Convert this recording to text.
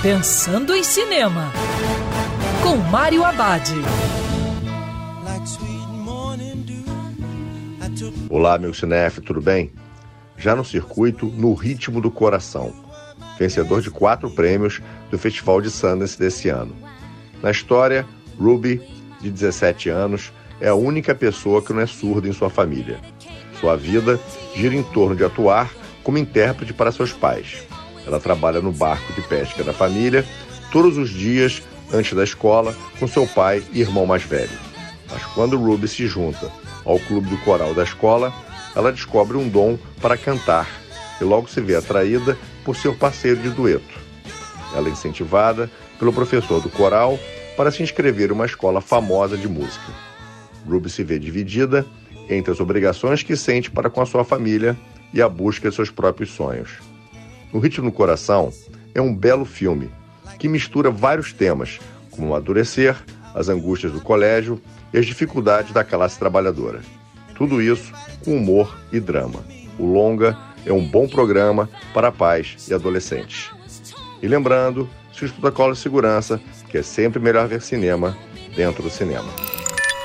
Pensando em Cinema, com Mário Abad. Olá, meu cinef, tudo bem? Já no circuito, no ritmo do coração. Vencedor de quatro prêmios do Festival de Sundance desse ano. Na história, Ruby, de 17 anos, é a única pessoa que não é surda em sua família. Sua vida gira em torno de atuar como intérprete para seus pais. Ela trabalha no barco de pesca da família todos os dias antes da escola com seu pai e irmão mais velho. Mas quando Ruby se junta ao clube do coral da escola, ela descobre um dom para cantar e logo se vê atraída por seu parceiro de dueto. Ela é incentivada pelo professor do coral para se inscrever em uma escola famosa de música. Ruby se vê dividida entre as obrigações que sente para com a sua família e a busca de seus próprios sonhos. No Ritmo do Coração é um belo filme que mistura vários temas, como o amadurecer, as angústias do colégio e as dificuldades da classe trabalhadora. Tudo isso com humor e drama. O Longa é um bom programa para pais e adolescentes. E lembrando, se o protocolo de segurança, que é sempre melhor ver cinema dentro do cinema.